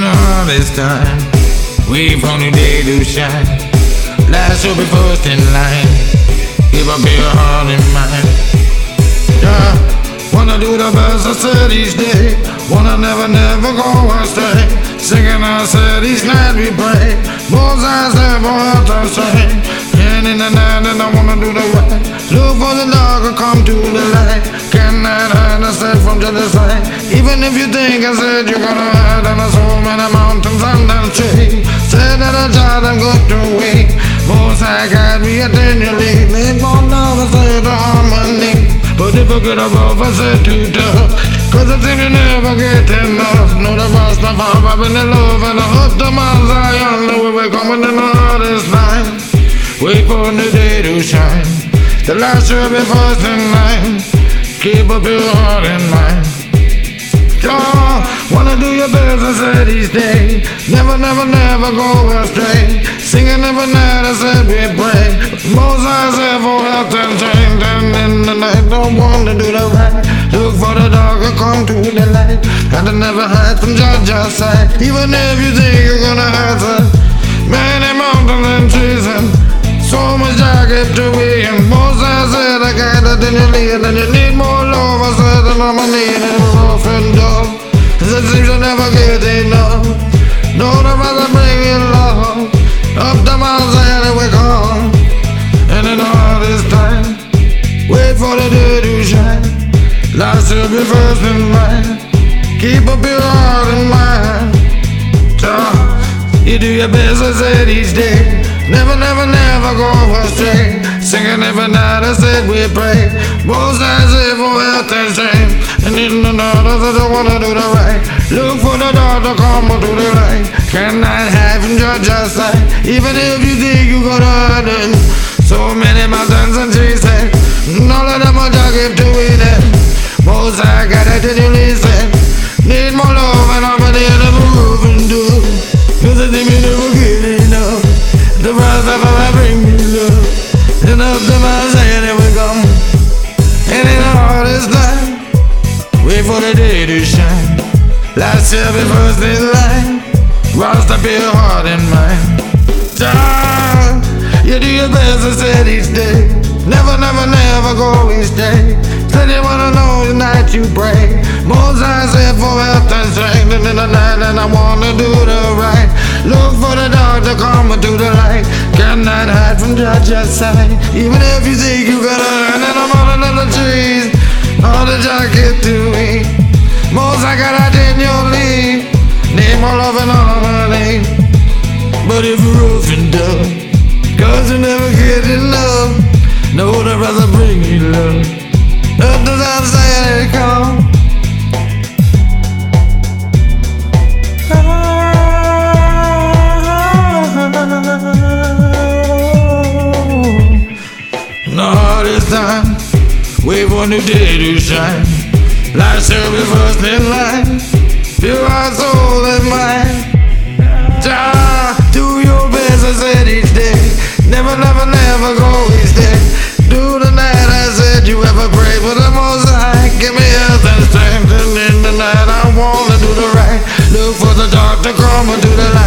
all this time. For new day to shine. Last will be first in line. Give up your heart and mind. Yeah, wanna do the best I said each day. Wanna never, never go astray. Singing I said each night we pray. Both eyes never have to say. And in the night, and I wanna do the right. Look for the dark and come to the light. Cannot hide, I said from the side. Even if you think I said you're gonna hide, and I so many mountains under the tree. Said that I tried, I'm good to wait. Most I got me attenually. Live on down, I said the harmony. But if I get above, I said too tough. Cause I think you never get enough. Know the rest of all, I've been in love and I hooked the Mount Zion. Know we were coming in the hardest time. Wait for the day to shine. The last be first in your heart and mind. Oh, wanna do your I said each day. Never, never, never go astray. Singing every night, I said we pray. Most said for health and strength. And in the night, don't wanna do the right. Look for the dark and come to the light. And to never hide from Judge's sight. Even if you think you're gonna hurt us. Many mountains and trees and so much I give to me. And most I said I got it in your lead. And you and I'm a need it rough and tough. It seems you never get enough. No, the brother bring you love. Up the mountain and we come. And in all this time, wait for the day to shine. Last will be first in line. Keep up your heart and mind. Child, You do your best, I said each day. Never, never, never go astray. Singing every night, I said we pray. Both sides say for health and strength. And in the night, I I wanna do the right. Look for the dark to come to the light. Cannot hide from Judge's sight. Even if you think you got hurt And my saying it will come. And in the hardest time, wait for the day to shine. Last year be first in line. Rust up your heart and mind. Child, you do your best, I said each day. Never, never, never go each day. Said you wanna know the night you pray. Most I said for health and strength. And in the night, and I wanna do the right. Look for the dark to come to do the light. Hide from Judge's sight. Even if you think you gotta earn it, I'm on another trees. All the jacket to me. Most I got out in your league. Need more love and harmony. But if you're rough and dumb, cause you never get enough. No would rather bring you love. Up to that saying it come. No We the day to shine. Life's service first in line. Feel our soul and mine. Jah, do your best, I said each day. Never, never, never go each day. Do the night, I said you ever pray for the most high. Give me health and strength. And in the night, I wanna do the right. Look for the dark to come and do the light.